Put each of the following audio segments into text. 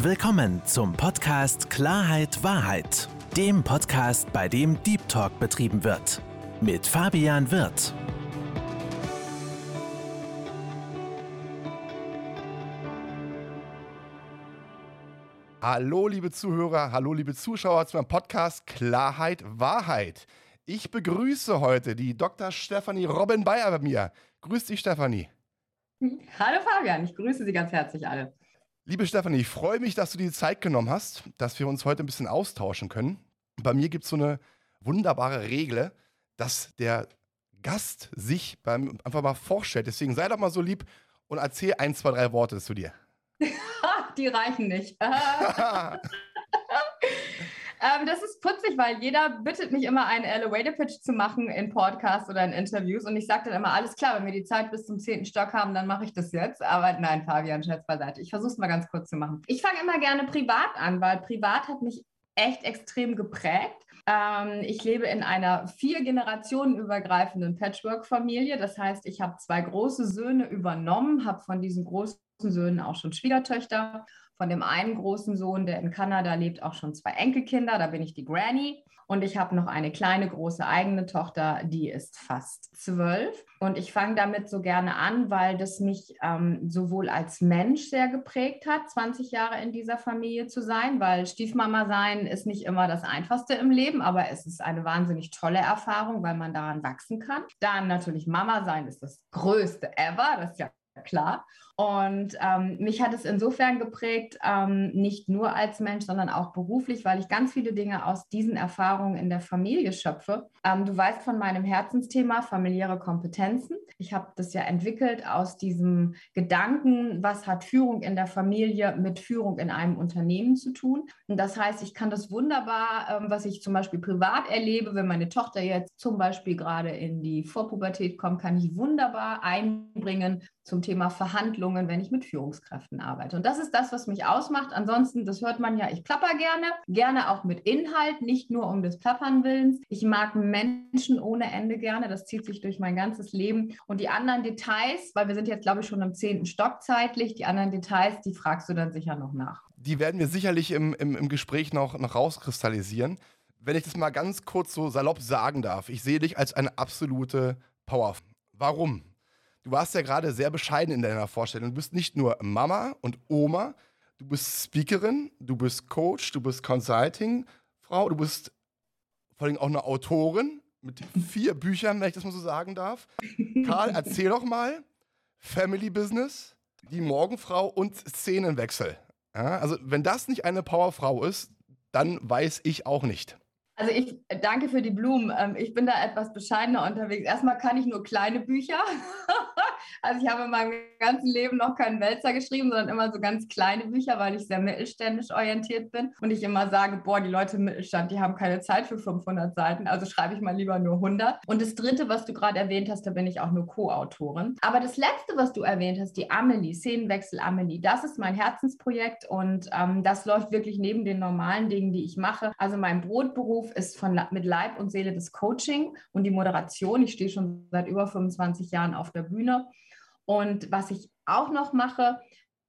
Willkommen zum Podcast Klarheit Wahrheit, dem Podcast, bei dem Deep Talk betrieben wird. Mit Fabian Wirth. Hallo, liebe Zuhörer, hallo, liebe Zuschauer zu meinem Podcast Klarheit Wahrheit. Ich begrüße heute die Dr. Stefanie Robin Bayer bei mir. Grüß dich, Stefanie. Hallo Fabian, ich grüße Sie ganz herzlich alle. Liebe Stefanie, ich freue mich, dass du dir die Zeit genommen hast, dass wir uns heute ein bisschen austauschen können. Bei mir gibt es so eine wunderbare Regel, dass der Gast sich beim einfach mal vorstellt. Deswegen sei doch mal so lieb und erzähl ein, zwei, drei Worte zu dir. die reichen nicht. Ähm, das ist putzig, weil jeder bittet mich immer, einen Elevator Pitch zu machen in Podcasts oder in Interviews. Und ich sage dann immer, alles klar, wenn wir die Zeit bis zum zehnten Stock haben, dann mache ich das jetzt. Aber nein, Fabian, Scherz beiseite. Ich versuche es mal ganz kurz zu machen. Ich fange immer gerne privat an, weil privat hat mich echt extrem geprägt. Ähm, ich lebe in einer vier Generationen übergreifenden Patchwork-Familie. Das heißt, ich habe zwei große Söhne übernommen, habe von diesen großen Söhnen auch schon Schwiegertöchter von dem einen großen Sohn, der in Kanada lebt, auch schon zwei Enkelkinder. Da bin ich die Granny. Und ich habe noch eine kleine, große eigene Tochter, die ist fast zwölf. Und ich fange damit so gerne an, weil das mich ähm, sowohl als Mensch sehr geprägt hat, 20 Jahre in dieser Familie zu sein, weil Stiefmama sein ist nicht immer das Einfachste im Leben, aber es ist eine wahnsinnig tolle Erfahrung, weil man daran wachsen kann. Dann natürlich Mama sein ist das Größte ever. Das ist ja klar. Und ähm, mich hat es insofern geprägt, ähm, nicht nur als Mensch, sondern auch beruflich, weil ich ganz viele Dinge aus diesen Erfahrungen in der Familie schöpfe. Ähm, du weißt von meinem Herzensthema familiäre Kompetenzen. Ich habe das ja entwickelt aus diesem Gedanken, was hat Führung in der Familie mit Führung in einem Unternehmen zu tun. Und das heißt, ich kann das wunderbar, ähm, was ich zum Beispiel privat erlebe, wenn meine Tochter jetzt zum Beispiel gerade in die Vorpubertät kommt, kann ich wunderbar einbringen zum Thema Verhandlungen, wenn ich mit Führungskräften arbeite. Und das ist das, was mich ausmacht. Ansonsten, das hört man ja, ich plapper gerne, gerne auch mit Inhalt, nicht nur um des Plappern willens. Ich mag Menschen ohne Ende gerne, das zieht sich durch mein ganzes Leben. Und die anderen Details, weil wir sind jetzt, glaube ich, schon im zehnten Stock zeitlich, die anderen Details, die fragst du dann sicher noch nach. Die werden wir sicherlich im, im, im Gespräch noch, noch rauskristallisieren. Wenn ich das mal ganz kurz so salopp sagen darf, ich sehe dich als eine absolute Power. Warum? Du warst ja gerade sehr bescheiden in deiner Vorstellung. Du bist nicht nur Mama und Oma, du bist Speakerin, du bist Coach, du bist Consulting-Frau, du bist vor allem auch eine Autorin mit vier Büchern, wenn ich das mal so sagen darf. Karl, erzähl doch mal Family Business, die Morgenfrau und Szenenwechsel. Ja, also, wenn das nicht eine Powerfrau ist, dann weiß ich auch nicht. Also ich danke für die Blumen. Ähm, ich bin da etwas bescheidener unterwegs. Erstmal kann ich nur kleine Bücher. Also ich habe in meinem ganzen Leben noch keinen Wälzer geschrieben, sondern immer so ganz kleine Bücher, weil ich sehr mittelständisch orientiert bin und ich immer sage, boah, die Leute im Mittelstand, die haben keine Zeit für 500 Seiten, also schreibe ich mal lieber nur 100. Und das dritte, was du gerade erwähnt hast, da bin ich auch nur Co-Autorin. Aber das letzte, was du erwähnt hast, die Amelie, Szenenwechsel Amelie, das ist mein Herzensprojekt und ähm, das läuft wirklich neben den normalen Dingen, die ich mache. Also mein Brotberuf ist von mit Leib und Seele das Coaching und die Moderation. Ich stehe schon seit über 25 Jahren auf der Bühne und was ich auch noch mache,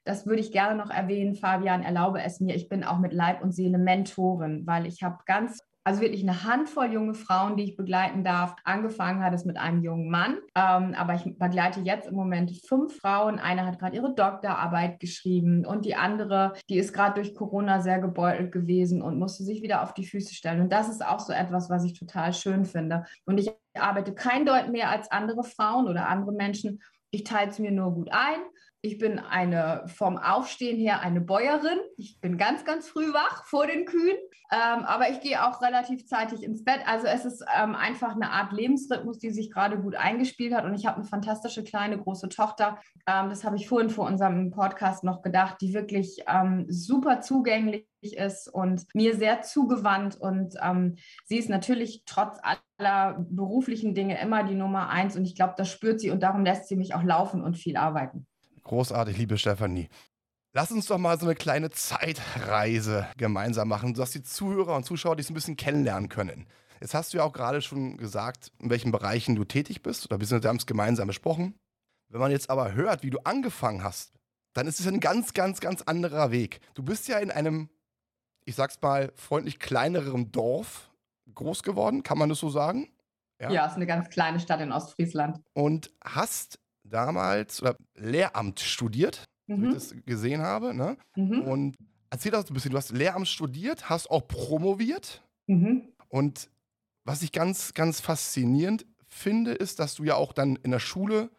das würde ich gerne noch erwähnen, Fabian, erlaube es mir, ich bin auch mit Leib und Seele Mentorin, weil ich habe ganz also wirklich eine Handvoll junge Frauen, die ich begleiten darf. Angefangen hat es mit einem jungen Mann, ähm, aber ich begleite jetzt im Moment fünf Frauen. Eine hat gerade ihre Doktorarbeit geschrieben und die andere, die ist gerade durch Corona sehr gebeutelt gewesen und musste sich wieder auf die Füße stellen. Und das ist auch so etwas, was ich total schön finde. Und ich arbeite kein Deut mehr als andere Frauen oder andere Menschen ich teile es mir nur gut ein. Ich bin eine vom Aufstehen her eine Bäuerin. Ich bin ganz, ganz früh wach vor den Kühen, ähm, aber ich gehe auch relativ zeitig ins Bett. Also es ist ähm, einfach eine Art Lebensrhythmus, die sich gerade gut eingespielt hat. Und ich habe eine fantastische kleine große Tochter. Ähm, das habe ich vorhin vor unserem Podcast noch gedacht, die wirklich ähm, super zugänglich ist und mir sehr zugewandt. Und ähm, sie ist natürlich trotz aller beruflichen Dinge immer die Nummer eins. Und ich glaube, das spürt sie und darum lässt sie mich auch laufen und viel arbeiten. Großartig, liebe Stefanie. Lass uns doch mal so eine kleine Zeitreise gemeinsam machen, sodass die Zuhörer und Zuschauer dich so ein bisschen kennenlernen können. Jetzt hast du ja auch gerade schon gesagt, in welchen Bereichen du tätig bist, oder wir haben es gemeinsam besprochen. Wenn man jetzt aber hört, wie du angefangen hast dann ist es ein ganz, ganz, ganz anderer Weg. Du bist ja in einem, ich sag's mal, freundlich kleinerem Dorf groß geworden, kann man das so sagen? Ja, ja ist eine ganz kleine Stadt in Ostfriesland. Und hast damals oder Lehramt studiert, mhm. wie ich mhm. das gesehen habe. Ne? Mhm. Und erzähl das ein bisschen. Du hast Lehramt studiert, hast auch promoviert. Mhm. Und was ich ganz, ganz faszinierend finde, ist, dass du ja auch dann in der Schule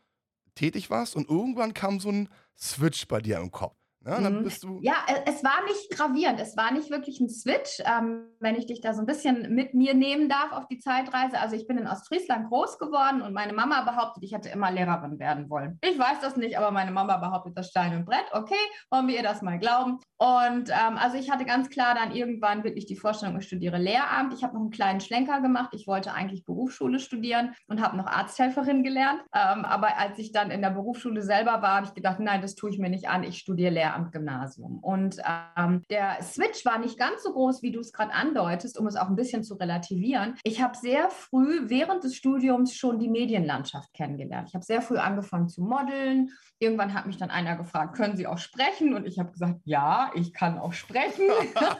tätig warst und irgendwann kam so ein Switch bei dir im Kopf. Ja, ne? dann mhm. bist du ja, es war nicht gravierend, es war nicht wirklich ein Switch, ähm, wenn ich dich da so ein bisschen mit mir nehmen darf auf die Zeitreise. Also ich bin in Ostfriesland groß geworden und meine Mama behauptet, ich hätte immer Lehrerin werden wollen. Ich weiß das nicht, aber meine Mama behauptet das Stein und Brett. Okay, wollen wir ihr das mal glauben. Und ähm, also ich hatte ganz klar dann irgendwann wirklich die Vorstellung, ich studiere Lehramt. Ich habe noch einen kleinen Schlenker gemacht. Ich wollte eigentlich Berufsschule studieren und habe noch Arzthelferin gelernt. Ähm, aber als ich dann in der Berufsschule selber war, habe ich gedacht, nein, das tue ich mir nicht an. Ich studiere Lehramt. Lehramt-Gymnasium. Und ähm, der Switch war nicht ganz so groß, wie du es gerade andeutest, um es auch ein bisschen zu relativieren. Ich habe sehr früh während des Studiums schon die Medienlandschaft kennengelernt. Ich habe sehr früh angefangen zu modeln. Irgendwann hat mich dann einer gefragt, können Sie auch sprechen? Und ich habe gesagt, ja, ich kann auch sprechen.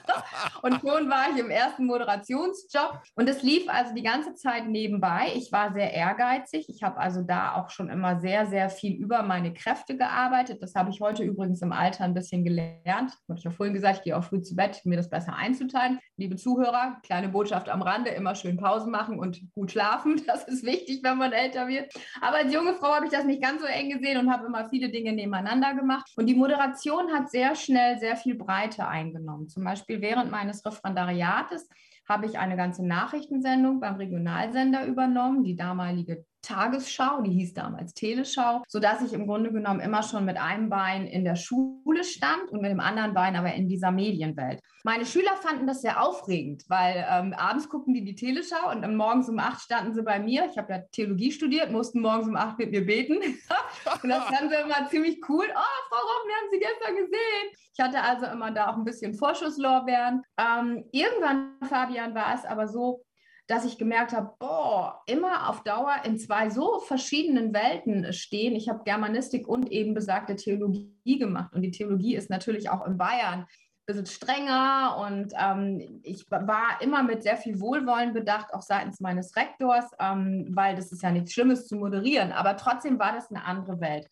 und schon war ich im ersten Moderationsjob. Und es lief also die ganze Zeit nebenbei. Ich war sehr ehrgeizig. Ich habe also da auch schon immer sehr, sehr viel über meine Kräfte gearbeitet. Das habe ich heute übrigens im Alter ein bisschen gelernt. Habe ich ja vorhin gesagt, ich gehe auch früh zu Bett, mir das besser einzuteilen. Liebe Zuhörer, kleine Botschaft am Rande, immer schön Pausen machen und gut schlafen. Das ist wichtig, wenn man älter wird. Aber als junge Frau habe ich das nicht ganz so eng gesehen und habe immer viele Dinge nebeneinander gemacht. Und die Moderation hat sehr schnell sehr viel Breite eingenommen. Zum Beispiel während meines Referendariates habe ich eine ganze Nachrichtensendung beim Regionalsender übernommen, die damalige Tagesschau, die hieß damals Teleschau, sodass ich im Grunde genommen immer schon mit einem Bein in der Schule stand und mit dem anderen Bein aber in dieser Medienwelt. Meine Schüler fanden das sehr aufregend, weil ähm, abends guckten die die Teleschau und morgens um acht standen sie bei mir. Ich habe ja Theologie studiert, mussten morgens um acht mit mir beten. und das fanden sie immer ziemlich cool. Oh, Frau Romm, wir haben Sie gestern gesehen. Ich hatte also immer da auch ein bisschen Vorschusslorbeeren. Ähm, irgendwann, Fabian, war es aber so, dass ich gemerkt habe, boah, immer auf Dauer in zwei so verschiedenen Welten stehen. Ich habe Germanistik und eben besagte Theologie gemacht. Und die Theologie ist natürlich auch in Bayern ein bisschen strenger. Und ähm, ich war immer mit sehr viel Wohlwollen bedacht, auch seitens meines Rektors, ähm, weil das ist ja nichts Schlimmes zu moderieren. Aber trotzdem war das eine andere Welt.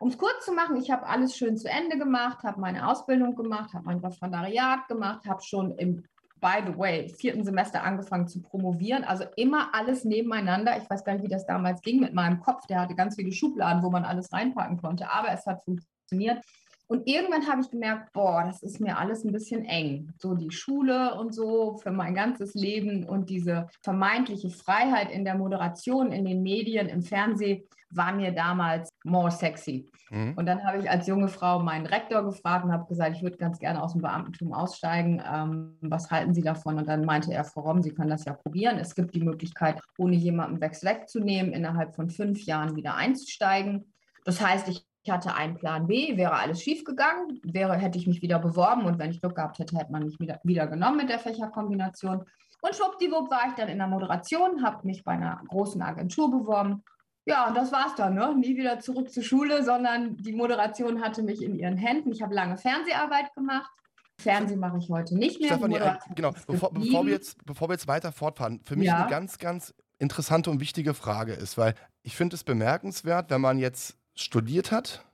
Um es kurz zu machen, ich habe alles schön zu Ende gemacht, habe meine Ausbildung gemacht, habe mein Referendariat gemacht, habe schon im by the way, vierten Semester angefangen zu promovieren. Also immer alles nebeneinander. Ich weiß gar nicht, wie das damals ging mit meinem Kopf. Der hatte ganz viele Schubladen, wo man alles reinpacken konnte. Aber es hat funktioniert. Und irgendwann habe ich gemerkt, boah, das ist mir alles ein bisschen eng. So die Schule und so für mein ganzes Leben und diese vermeintliche Freiheit in der Moderation, in den Medien, im Fernsehen war mir damals more sexy. Mhm. Und dann habe ich als junge Frau meinen Rektor gefragt und habe gesagt, ich würde ganz gerne aus dem Beamtentum aussteigen. Ähm, was halten Sie davon? Und dann meinte er, Frau Romm, Sie können das ja probieren. Es gibt die Möglichkeit, ohne jemanden Wechsel wegzunehmen, innerhalb von fünf Jahren wieder einzusteigen. Das heißt, ich ich hatte einen Plan B, wäre alles schief gegangen, wäre, hätte ich mich wieder beworben und wenn ich Glück gehabt hätte, hätte man mich wieder, wieder genommen mit der Fächerkombination. Und schwuppdiwupp war ich dann in der Moderation, habe mich bei einer großen Agentur beworben. Ja, und das war's dann, ne? Nie wieder zurück zur Schule, sondern die Moderation hatte mich in ihren Händen. Ich habe lange Fernseharbeit gemacht. Fernsehen mache ich heute nicht mehr. Stefanie, äh, genau, bevor, bevor, wir jetzt, bevor wir jetzt weiter fortfahren, für mich ja. eine ganz, ganz interessante und wichtige Frage ist, weil ich finde es bemerkenswert, wenn man jetzt studiert hat.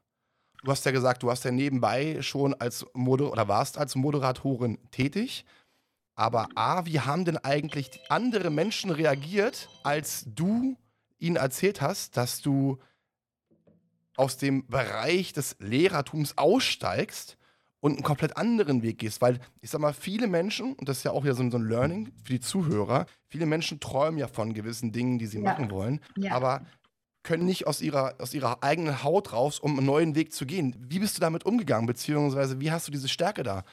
Du hast ja gesagt, du hast ja nebenbei schon als Moder oder warst als Moderatorin tätig. Aber A, wie haben denn eigentlich andere Menschen reagiert, als du ihnen erzählt hast, dass du aus dem Bereich des Lehrertums aussteigst und einen komplett anderen Weg gehst? Weil ich sag mal, viele Menschen, und das ist ja auch wieder so, ein Learning für die Zuhörer, viele Menschen träumen ja von gewissen Dingen, die sie ja. machen wollen. Ja. Aber können nicht aus ihrer, aus ihrer eigenen Haut raus, um einen neuen Weg zu gehen. Wie bist du damit umgegangen, beziehungsweise wie hast du diese Stärke da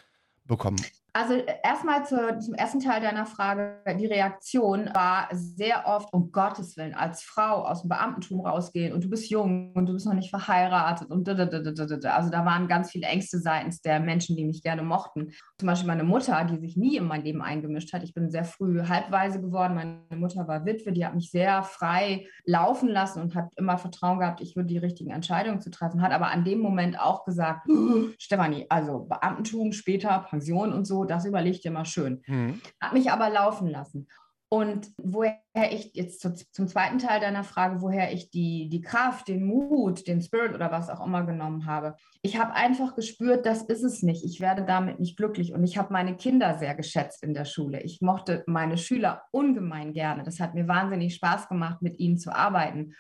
bekommen? Also erstmal zu, zum ersten Teil deiner Frage. Die Reaktion war sehr oft, um Gottes Willen, als Frau aus dem Beamtentum rausgehen und du bist jung und du bist noch nicht verheiratet und also da waren ganz viele Ängste seitens der Menschen, die mich gerne mochten. Zum Beispiel meine Mutter, die sich nie in mein Leben eingemischt hat. Ich bin sehr früh halbweise geworden. Meine Mutter war Witwe, die hat mich sehr frei laufen lassen und hat immer Vertrauen gehabt, ich würde die richtigen Entscheidungen zu treffen, hat aber an dem Moment auch gesagt, Stefanie, also Beamtentum, später Pension und so, das überlegt ihr mal schön. Mhm. Hat mich aber laufen lassen. Und woher ich jetzt zu, zum zweiten Teil deiner Frage, woher ich die, die Kraft, den Mut, den Spirit oder was auch immer genommen habe. Ich habe einfach gespürt, das ist es nicht. Ich werde damit nicht glücklich. Und ich habe meine Kinder sehr geschätzt in der Schule. Ich mochte meine Schüler ungemein gerne. Das hat mir wahnsinnig Spaß gemacht, mit ihnen zu arbeiten.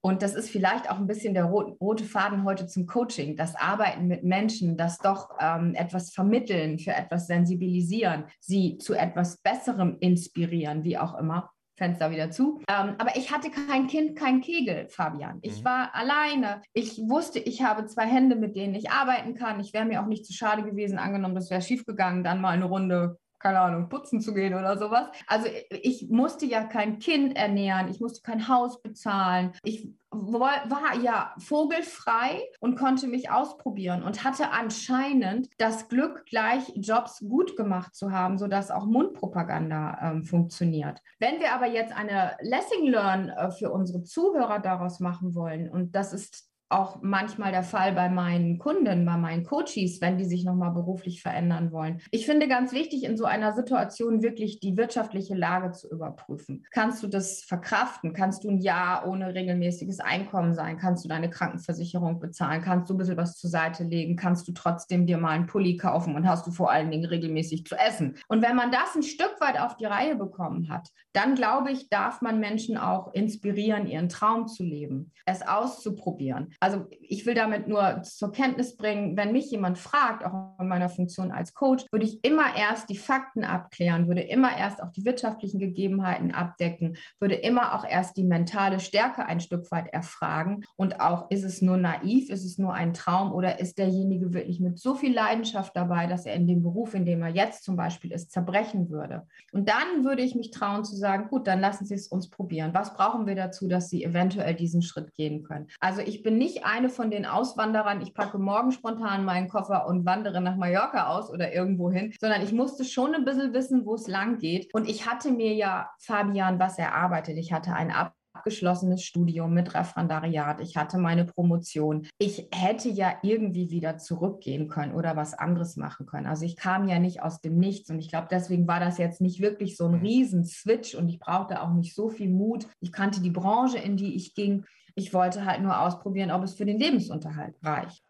Und das ist vielleicht auch ein bisschen der rote Faden heute zum Coaching, das Arbeiten mit Menschen, das doch ähm, etwas vermitteln, für etwas sensibilisieren, sie zu etwas Besserem inspirieren, wie auch immer. Fenster wieder zu. Ähm, aber ich hatte kein Kind, kein Kegel, Fabian. Ich mhm. war alleine. Ich wusste, ich habe zwei Hände, mit denen ich arbeiten kann. Ich wäre mir auch nicht zu schade gewesen, angenommen, das wäre schiefgegangen, dann mal eine Runde keine Ahnung, putzen zu gehen oder sowas. Also ich musste ja kein Kind ernähren, ich musste kein Haus bezahlen. Ich war ja vogelfrei und konnte mich ausprobieren und hatte anscheinend das Glück, gleich Jobs gut gemacht zu haben, sodass auch Mundpropaganda ähm, funktioniert. Wenn wir aber jetzt eine Lessing Learn äh, für unsere Zuhörer daraus machen wollen, und das ist auch manchmal der Fall bei meinen Kunden, bei meinen Coaches, wenn die sich nochmal beruflich verändern wollen. Ich finde ganz wichtig, in so einer Situation wirklich die wirtschaftliche Lage zu überprüfen. Kannst du das verkraften? Kannst du ein Jahr ohne regelmäßiges Einkommen sein? Kannst du deine Krankenversicherung bezahlen? Kannst du ein bisschen was zur Seite legen? Kannst du trotzdem dir mal einen Pulli kaufen und hast du vor allen Dingen regelmäßig zu essen? Und wenn man das ein Stück weit auf die Reihe bekommen hat, dann glaube ich, darf man Menschen auch inspirieren, ihren Traum zu leben, es auszuprobieren also ich will damit nur zur Kenntnis bringen, wenn mich jemand fragt, auch in meiner Funktion als Coach, würde ich immer erst die Fakten abklären, würde immer erst auch die wirtschaftlichen Gegebenheiten abdecken, würde immer auch erst die mentale Stärke ein Stück weit erfragen und auch, ist es nur naiv, ist es nur ein Traum oder ist derjenige wirklich mit so viel Leidenschaft dabei, dass er in dem Beruf, in dem er jetzt zum Beispiel ist, zerbrechen würde. Und dann würde ich mich trauen zu sagen, gut, dann lassen Sie es uns probieren. Was brauchen wir dazu, dass Sie eventuell diesen Schritt gehen können? Also ich bin nicht nicht eine von den Auswanderern, ich packe morgen spontan meinen Koffer und wandere nach Mallorca aus oder irgendwo hin, sondern ich musste schon ein bisschen wissen, wo es lang geht. Und ich hatte mir ja, Fabian, was erarbeitet. Ich hatte ein abgeschlossenes Studium mit Referendariat. Ich hatte meine Promotion. Ich hätte ja irgendwie wieder zurückgehen können oder was anderes machen können. Also ich kam ja nicht aus dem Nichts und ich glaube, deswegen war das jetzt nicht wirklich so ein mhm. Riesen-Switch und ich brauchte auch nicht so viel Mut. Ich kannte die Branche, in die ich ging ich wollte halt nur ausprobieren, ob es für den Lebensunterhalt reicht.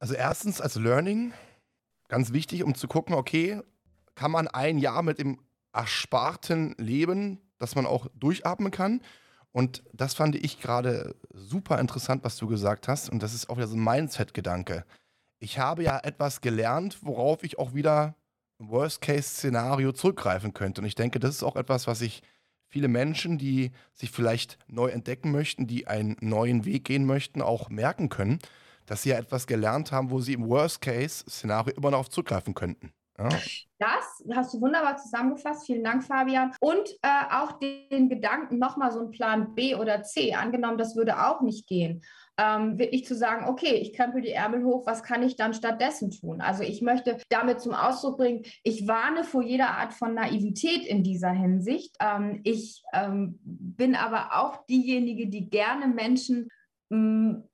Also erstens als Learning, ganz wichtig, um zu gucken, okay, kann man ein Jahr mit dem Ersparten leben, dass man auch durchatmen kann? Und das fand ich gerade super interessant, was du gesagt hast. Und das ist auch wieder so ein Mindset-Gedanke. Ich habe ja etwas gelernt, worauf ich auch wieder im Worst-Case-Szenario zurückgreifen könnte. Und ich denke, das ist auch etwas, was ich viele Menschen, die sich vielleicht neu entdecken möchten, die einen neuen Weg gehen möchten, auch merken können, dass sie ja etwas gelernt haben, wo sie im Worst-Case-Szenario immer noch zurückgreifen könnten. Ja. Das hast du wunderbar zusammengefasst. Vielen Dank, Fabian. Und äh, auch den Gedanken, nochmal so einen Plan B oder C. Angenommen, das würde auch nicht gehen ähm, wirklich zu sagen, okay, ich krempel die Ärmel hoch, was kann ich dann stattdessen tun? Also ich möchte damit zum Ausdruck bringen, ich warne vor jeder Art von Naivität in dieser Hinsicht. Ähm, ich ähm, bin aber auch diejenige, die gerne Menschen mh, mm,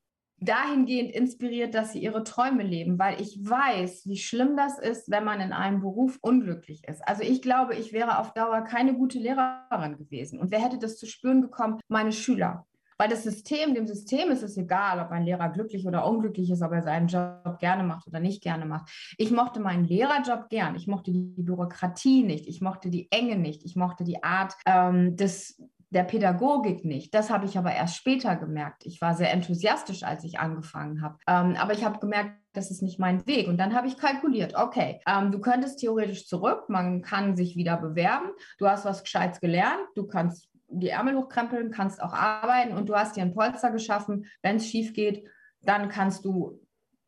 dahingehend inspiriert, dass sie ihre Träume leben, weil ich weiß, wie schlimm das ist, wenn man in einem Beruf unglücklich ist. Also ich glaube, ich wäre auf Dauer keine gute Lehrerin gewesen. Und wer hätte das zu spüren bekommen? Meine Schüler. Weil das System, dem System ist es egal, ob ein Lehrer glücklich oder unglücklich ist, ob er seinen Job gerne macht oder nicht gerne macht. Ich mochte meinen Lehrerjob gern. Ich mochte die Bürokratie nicht. Ich mochte die Enge nicht. Ich mochte die Art ähm, des, der Pädagogik nicht. Das habe ich aber erst später gemerkt. Ich war sehr enthusiastisch, als ich angefangen habe. Ähm, aber ich habe gemerkt, das ist nicht mein Weg. Und dann habe ich kalkuliert, okay, ähm, du könntest theoretisch zurück, man kann sich wieder bewerben, du hast was Gescheites gelernt, du kannst die Ärmel hochkrempeln, kannst auch arbeiten und du hast dir ein Polster geschaffen. Wenn es schief geht, dann kannst du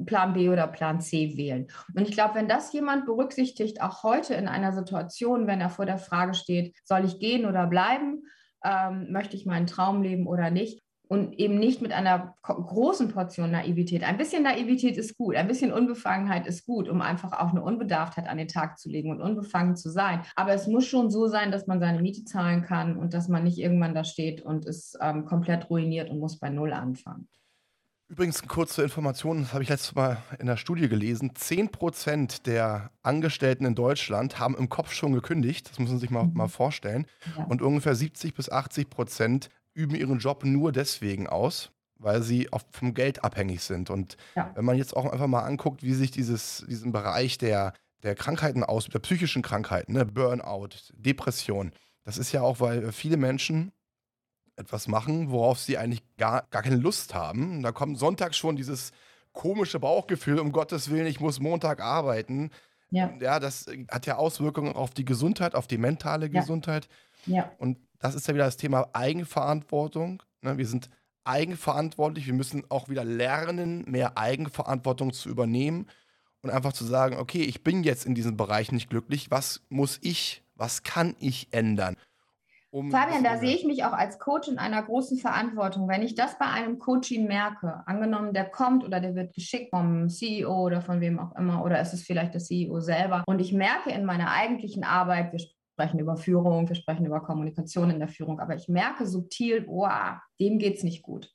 Plan B oder Plan C wählen. Und ich glaube, wenn das jemand berücksichtigt, auch heute in einer Situation, wenn er vor der Frage steht, soll ich gehen oder bleiben, ähm, möchte ich meinen Traum leben oder nicht, und eben nicht mit einer großen Portion Naivität. Ein bisschen Naivität ist gut, ein bisschen Unbefangenheit ist gut, um einfach auch eine Unbedarftheit an den Tag zu legen und unbefangen zu sein. Aber es muss schon so sein, dass man seine Miete zahlen kann und dass man nicht irgendwann da steht und ist ähm, komplett ruiniert und muss bei Null anfangen. Übrigens, kurz zur Information, das habe ich letztes Mal in der Studie gelesen. 10% der Angestellten in Deutschland haben im Kopf schon gekündigt. Das muss man sich mal, mhm. mal vorstellen. Ja. Und ungefähr 70 bis 80 Prozent üben ihren Job nur deswegen aus, weil sie vom Geld abhängig sind. Und ja. wenn man jetzt auch einfach mal anguckt, wie sich dieses, diesen Bereich der, der Krankheiten aus, der psychischen Krankheiten, ne, Burnout, Depression, das ist ja auch, weil viele Menschen etwas machen, worauf sie eigentlich gar, gar keine Lust haben. Da kommt Sonntag schon dieses komische Bauchgefühl, um Gottes Willen, ich muss Montag arbeiten. Ja. ja, das hat ja Auswirkungen auf die Gesundheit, auf die mentale ja. Gesundheit. Ja. Und das ist ja wieder das Thema Eigenverantwortung. Ne? Wir sind eigenverantwortlich. Wir müssen auch wieder lernen, mehr Eigenverantwortung zu übernehmen und einfach zu sagen, okay, ich bin jetzt in diesem Bereich nicht glücklich. Was muss ich, was kann ich ändern? Um Fabian, da sehe ich mich auch als Coach in einer großen Verantwortung. Wenn ich das bei einem Coaching merke, angenommen, der kommt oder der wird geschickt vom CEO oder von wem auch immer, oder ist es vielleicht der CEO selber, und ich merke in meiner eigentlichen Arbeit, wir sprechen über Führung, wir sprechen über Kommunikation in der Führung, aber ich merke subtil, oh, dem geht es nicht gut.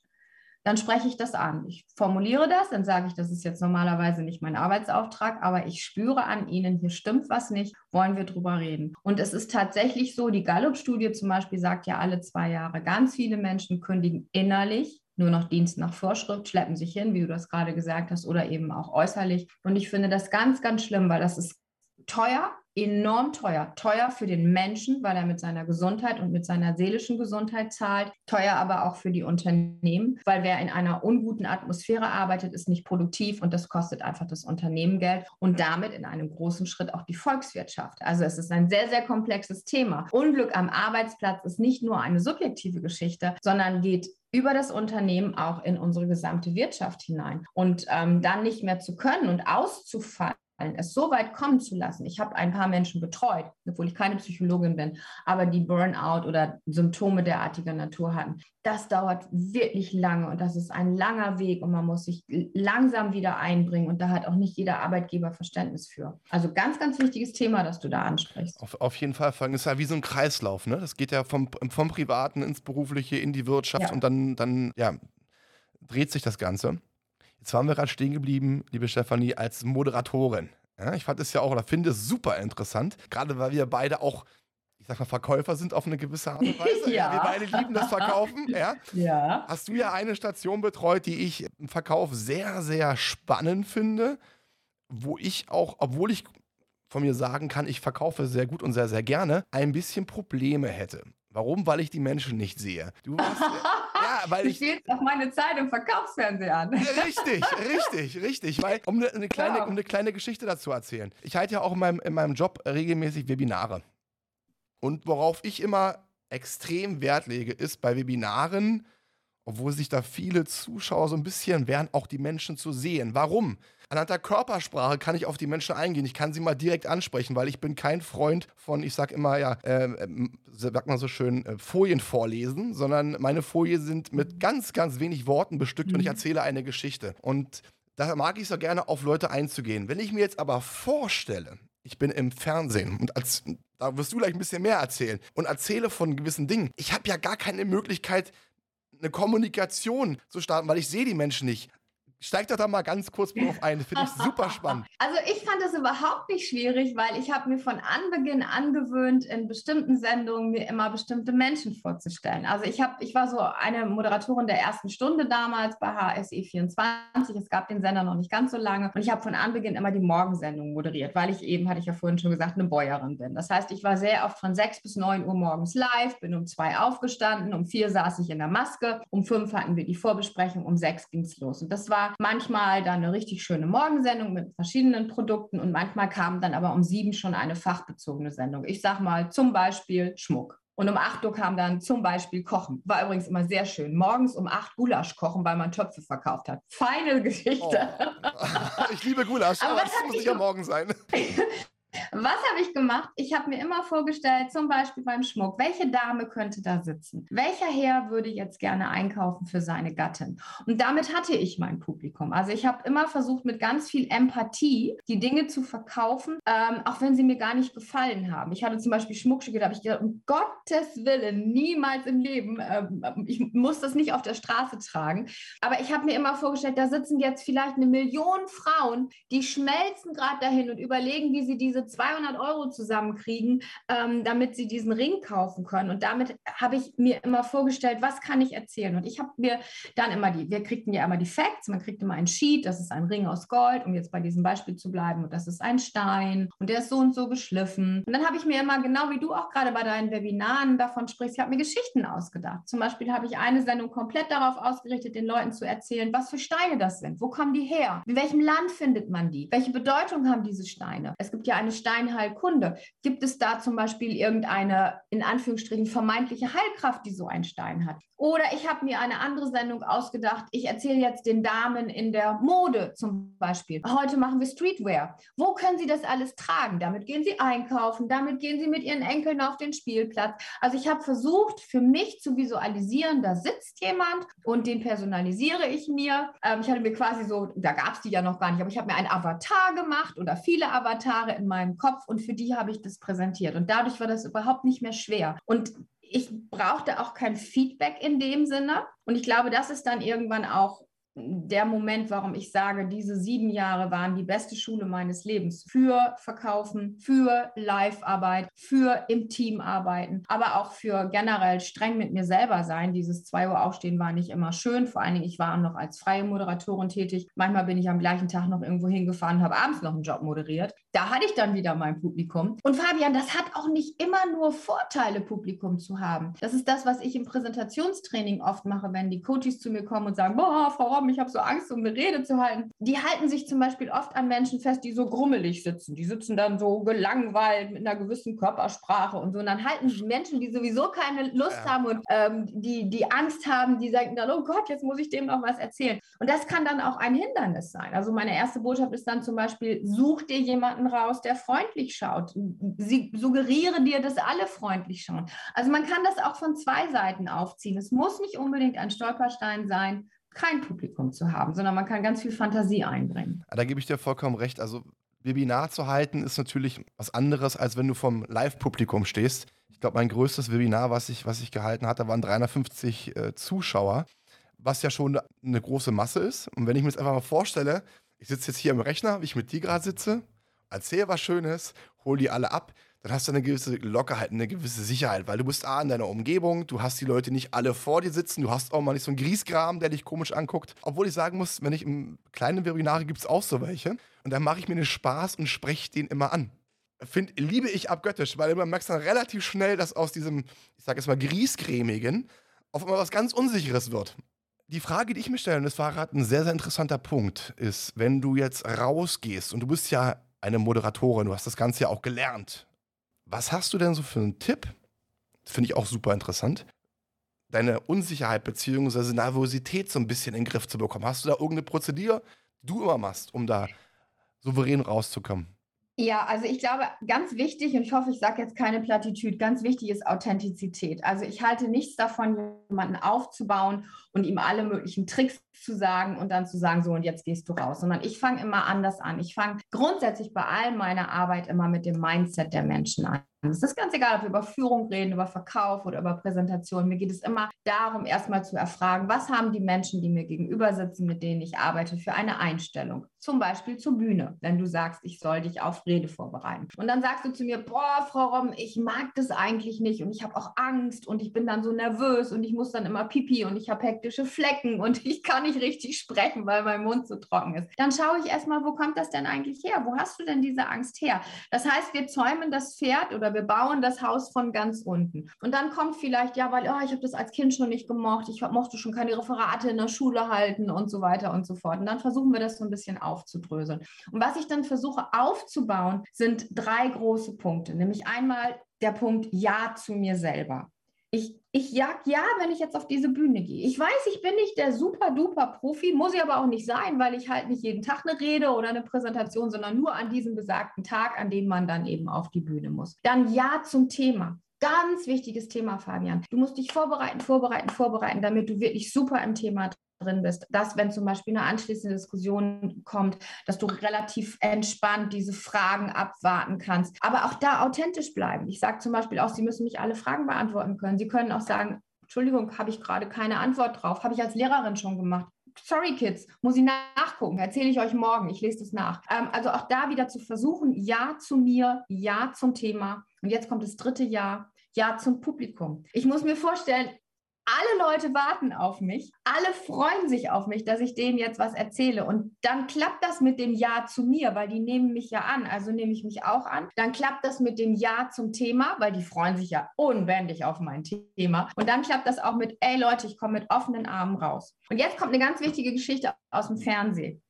Dann spreche ich das an. Ich formuliere das, dann sage ich, das ist jetzt normalerweise nicht mein Arbeitsauftrag, aber ich spüre an Ihnen, hier stimmt was nicht, wollen wir drüber reden. Und es ist tatsächlich so, die Gallup-Studie zum Beispiel sagt ja alle zwei Jahre, ganz viele Menschen kündigen innerlich nur noch Dienst nach Vorschrift, schleppen sich hin, wie du das gerade gesagt hast, oder eben auch äußerlich. Und ich finde das ganz, ganz schlimm, weil das ist teuer, enorm teuer. Teuer für den Menschen, weil er mit seiner Gesundheit und mit seiner seelischen Gesundheit zahlt. Teuer aber auch für die Unternehmen, weil wer in einer unguten Atmosphäre arbeitet, ist nicht produktiv und das kostet einfach das Unternehmen Geld und damit in einem großen Schritt auch die Volkswirtschaft. Also es ist ein sehr, sehr komplexes Thema. Unglück am Arbeitsplatz ist nicht nur eine subjektive Geschichte, sondern geht über das Unternehmen auch in unsere gesamte Wirtschaft hinein. Und ähm, dann nicht mehr zu können und auszufallen, es so weit kommen zu lassen. Ich habe ein paar Menschen betreut, obwohl ich keine Psychologin bin, aber die Burnout oder Symptome derartiger Natur hatten. Das dauert wirklich lange und das ist ein langer Weg und man muss sich langsam wieder einbringen und da hat auch nicht jeder Arbeitgeber Verständnis für. Also ganz, ganz wichtiges Thema, das du da ansprichst. Auf, auf jeden Fall, das ist ja wie so ein Kreislauf. Ne? Das geht ja vom, vom Privaten ins Berufliche, in die Wirtschaft ja. und dann, dann ja, dreht sich das Ganze. Jetzt waren wir gerade stehen geblieben, liebe Stefanie, als Moderatorin. Ja, ich fand es ja auch oder finde es super interessant, gerade weil wir beide auch, ich sag mal, Verkäufer sind auf eine gewisse Art und Weise. ja. Wir beide lieben das Verkaufen. Ja? ja. Hast du ja eine Station betreut, die ich im Verkauf sehr, sehr spannend finde, wo ich auch, obwohl ich von mir sagen kann, ich verkaufe sehr gut und sehr, sehr gerne, ein bisschen Probleme hätte. Warum? Weil ich die Menschen nicht sehe. Du hast, ja, weil ich. Du auf meine Zeit im Verkaufsfernsehen an. Richtig, richtig, richtig. Weil, um eine, eine kleine, um eine kleine Geschichte dazu erzählen. Ich halte ja auch in meinem, in meinem Job regelmäßig Webinare. Und worauf ich immer extrem Wert lege, ist bei Webinaren, obwohl sich da viele Zuschauer so ein bisschen wehren, auch die Menschen zu sehen. Warum? Anhand der Körpersprache kann ich auf die Menschen eingehen. Ich kann sie mal direkt ansprechen, weil ich bin kein Freund von, ich sag immer, ja, äh, sagt man so schön, äh, Folien vorlesen, sondern meine Folien sind mit ganz, ganz wenig Worten bestückt mhm. und ich mhm. erzähle eine Geschichte. Und da mag ich so gerne auf Leute einzugehen. Wenn ich mir jetzt aber vorstelle, ich bin im Fernsehen und als, da wirst du gleich ein bisschen mehr erzählen und erzähle von gewissen Dingen. Ich habe ja gar keine Möglichkeit, eine Kommunikation zu starten, weil ich sehe die Menschen nicht. Steig doch da mal ganz kurz drauf ein. Finde ich super spannend. Also ich fand das überhaupt nicht schwierig, weil ich habe mir von Anbeginn angewöhnt, in bestimmten Sendungen mir immer bestimmte Menschen vorzustellen. Also ich habe, ich war so eine Moderatorin der ersten Stunde damals bei HSE 24. Es gab den Sender noch nicht ganz so lange und ich habe von Anbeginn immer die Morgensendung moderiert, weil ich eben, hatte ich ja vorhin schon gesagt, eine Bäuerin bin. Das heißt, ich war sehr oft von sechs bis neun Uhr morgens live, bin um zwei aufgestanden, um vier saß ich in der Maske, um fünf hatten wir die Vorbesprechung, um sechs ging es los. Und das war manchmal dann eine richtig schöne Morgensendung mit verschiedenen Produkten und manchmal kam dann aber um sieben schon eine fachbezogene Sendung. Ich sage mal zum Beispiel Schmuck. Und um 8 Uhr kam dann zum Beispiel Kochen. War übrigens immer sehr schön. Morgens um 8 Gulasch kochen, weil man Töpfe verkauft hat. Feine Geschichte. Oh. Ich liebe Gulasch, aber, aber das muss nicht ja morgen sein. Was habe ich gemacht? Ich habe mir immer vorgestellt, zum Beispiel beim Schmuck, welche Dame könnte da sitzen? Welcher Herr würde jetzt gerne einkaufen für seine Gattin? Und damit hatte ich mein Publikum. Also ich habe immer versucht, mit ganz viel Empathie die Dinge zu verkaufen, ähm, auch wenn sie mir gar nicht gefallen haben. Ich hatte zum Beispiel Schmuckstücke, da habe ich gedacht, um Gottes Willen, niemals im Leben, ähm, ich muss das nicht auf der Straße tragen. Aber ich habe mir immer vorgestellt, da sitzen jetzt vielleicht eine Million Frauen, die schmelzen gerade dahin und überlegen, wie sie diese 200 Euro zusammenkriegen, ähm, damit sie diesen Ring kaufen können. Und damit habe ich mir immer vorgestellt, was kann ich erzählen? Und ich habe mir dann immer die, wir kriegten ja immer die Facts, man kriegt immer ein Sheet, das ist ein Ring aus Gold, um jetzt bei diesem Beispiel zu bleiben, und das ist ein Stein und der ist so und so geschliffen. Und dann habe ich mir immer, genau wie du auch gerade bei deinen Webinaren davon sprichst, ich habe mir Geschichten ausgedacht. Zum Beispiel habe ich eine Sendung komplett darauf ausgerichtet, den Leuten zu erzählen, was für Steine das sind, wo kommen die her, in welchem Land findet man die, welche Bedeutung haben diese Steine. Es gibt ja eine Steinheilkunde? Gibt es da zum Beispiel irgendeine, in Anführungsstrichen, vermeintliche Heilkraft, die so ein Stein hat? Oder ich habe mir eine andere Sendung ausgedacht. Ich erzähle jetzt den Damen in der Mode zum Beispiel. Heute machen wir Streetwear. Wo können Sie das alles tragen? Damit gehen Sie einkaufen, damit gehen Sie mit Ihren Enkeln auf den Spielplatz. Also ich habe versucht, für mich zu visualisieren, da sitzt jemand und den personalisiere ich mir. Ähm, ich hatte mir quasi so, da gab es die ja noch gar nicht, aber ich habe mir einen Avatar gemacht oder viele Avatare in meinem Kopf und für die habe ich das präsentiert. Und dadurch war das überhaupt nicht mehr schwer. Und ich brauchte auch kein Feedback in dem Sinne. Und ich glaube, das ist dann irgendwann auch der Moment, warum ich sage, diese sieben Jahre waren die beste Schule meines Lebens für Verkaufen, für Live-Arbeit, für im Team arbeiten, aber auch für generell streng mit mir selber sein. Dieses 2 Uhr Aufstehen war nicht immer schön. Vor allen Dingen, ich war noch als freie Moderatorin tätig. Manchmal bin ich am gleichen Tag noch irgendwo hingefahren, habe abends noch einen Job moderiert. Da hatte ich dann wieder mein Publikum. Und Fabian, das hat auch nicht immer nur Vorteile, Publikum zu haben. Das ist das, was ich im Präsentationstraining oft mache, wenn die Coaches zu mir kommen und sagen, boah, Frau Robben, ich habe so Angst, um eine Rede zu halten. Die halten sich zum Beispiel oft an Menschen fest, die so grummelig sitzen. Die sitzen dann so gelangweilt mit einer gewissen Körpersprache und so. Und dann halten Menschen, die sowieso keine Lust ja. haben und ähm, die, die Angst haben, die sagen dann, oh Gott, jetzt muss ich dem noch was erzählen. Und das kann dann auch ein Hindernis sein. Also meine erste Botschaft ist dann zum Beispiel, such dir jemanden raus, der freundlich schaut. Sie suggeriere dir, dass alle freundlich schauen. Also man kann das auch von zwei Seiten aufziehen. Es muss nicht unbedingt ein Stolperstein sein, kein Publikum zu haben, sondern man kann ganz viel Fantasie einbringen. Da gebe ich dir vollkommen recht. Also Webinar zu halten ist natürlich was anderes, als wenn du vom Live-Publikum stehst. Ich glaube, mein größtes Webinar, was ich, was ich gehalten hatte, waren 350 äh, Zuschauer, was ja schon eine große Masse ist. Und wenn ich mir jetzt einfach mal vorstelle, ich sitze jetzt hier im Rechner, wie ich mit dir gerade sitze, erzähl was Schönes, hol die alle ab, dann hast du eine gewisse Lockerheit, eine gewisse Sicherheit, weil du bist A in deiner Umgebung, du hast die Leute nicht alle vor dir sitzen, du hast auch mal nicht so einen Griesgram, der dich komisch anguckt. Obwohl ich sagen muss, wenn ich im kleinen Webinare gibt es auch so welche. Und dann mache ich mir einen Spaß und spreche den immer an. Find, liebe ich abgöttisch, weil man merkt dann relativ schnell, dass aus diesem, ich sage jetzt mal, Griesgrämigen auf einmal was ganz Unsicheres wird. Die Frage, die ich mir stelle, und das war gerade ein sehr, sehr interessanter Punkt, ist, wenn du jetzt rausgehst und du bist ja eine Moderatorin, du hast das Ganze ja auch gelernt. Was hast du denn so für einen Tipp? Finde ich auch super interessant. Deine Unsicherheit bzw. Nervosität so ein bisschen in den Griff zu bekommen. Hast du da irgendeine Prozedur, die du immer machst, um da souverän rauszukommen? Ja, also ich glaube, ganz wichtig, und ich hoffe, ich sage jetzt keine Plattitüde, ganz wichtig ist Authentizität. Also ich halte nichts davon, jemanden aufzubauen und ihm alle möglichen Tricks zu sagen und dann zu sagen, so und jetzt gehst du raus, sondern ich fange immer anders an. Ich fange grundsätzlich bei all meiner Arbeit immer mit dem Mindset der Menschen an. Es ist ganz egal, ob wir über Führung reden, über Verkauf oder über Präsentation. Mir geht es immer darum, erstmal zu erfragen, was haben die Menschen, die mir gegenüber sitzen, mit denen ich arbeite, für eine Einstellung. Zum Beispiel zur Bühne, wenn du sagst, ich soll dich auf Rede vorbereiten. Und dann sagst du zu mir, boah, Frau Rom, ich mag das eigentlich nicht und ich habe auch Angst und ich bin dann so nervös und ich muss dann immer pipi und ich habe hektische Flecken und ich kann nicht richtig sprechen, weil mein Mund so trocken ist. Dann schaue ich erstmal, wo kommt das denn eigentlich her? Wo hast du denn diese Angst her? Das heißt, wir zäumen das Pferd oder wir bauen das Haus von ganz unten. Und dann kommt vielleicht, ja, weil oh, ich habe das als Kind schon nicht gemocht, ich mochte schon keine Referate in der Schule halten und so weiter und so fort. Und dann versuchen wir das so ein bisschen aufzudröseln. Und was ich dann versuche aufzubauen, sind drei große Punkte. Nämlich einmal der Punkt Ja zu mir selber. Ich, ich jag ja, wenn ich jetzt auf diese Bühne gehe. Ich weiß, ich bin nicht der super duper Profi, muss ich aber auch nicht sein, weil ich halt nicht jeden Tag eine Rede oder eine Präsentation, sondern nur an diesem besagten Tag, an dem man dann eben auf die Bühne muss. Dann Ja zum Thema. Ganz wichtiges Thema, Fabian. Du musst dich vorbereiten, vorbereiten, vorbereiten, damit du wirklich super im Thema drin bist, dass wenn zum Beispiel eine anschließende Diskussion kommt, dass du relativ entspannt diese Fragen abwarten kannst. Aber auch da authentisch bleiben. Ich sage zum Beispiel auch, Sie müssen nicht alle Fragen beantworten können. Sie können auch sagen, Entschuldigung, habe ich gerade keine Antwort drauf. Habe ich als Lehrerin schon gemacht. Sorry, Kids, muss ich nachgucken. Erzähle ich euch morgen. Ich lese das nach. Ähm, also auch da wieder zu versuchen, Ja zu mir, Ja zum Thema. Und jetzt kommt das dritte Ja, Ja zum Publikum. Ich muss mir vorstellen, alle Leute warten auf mich, alle freuen sich auf mich, dass ich denen jetzt was erzähle. Und dann klappt das mit dem Ja zu mir, weil die nehmen mich ja an, also nehme ich mich auch an. Dann klappt das mit dem Ja zum Thema, weil die freuen sich ja unbändig auf mein Thema. Und dann klappt das auch mit, ey Leute, ich komme mit offenen Armen raus. Und jetzt kommt eine ganz wichtige Geschichte aus dem Fernsehen.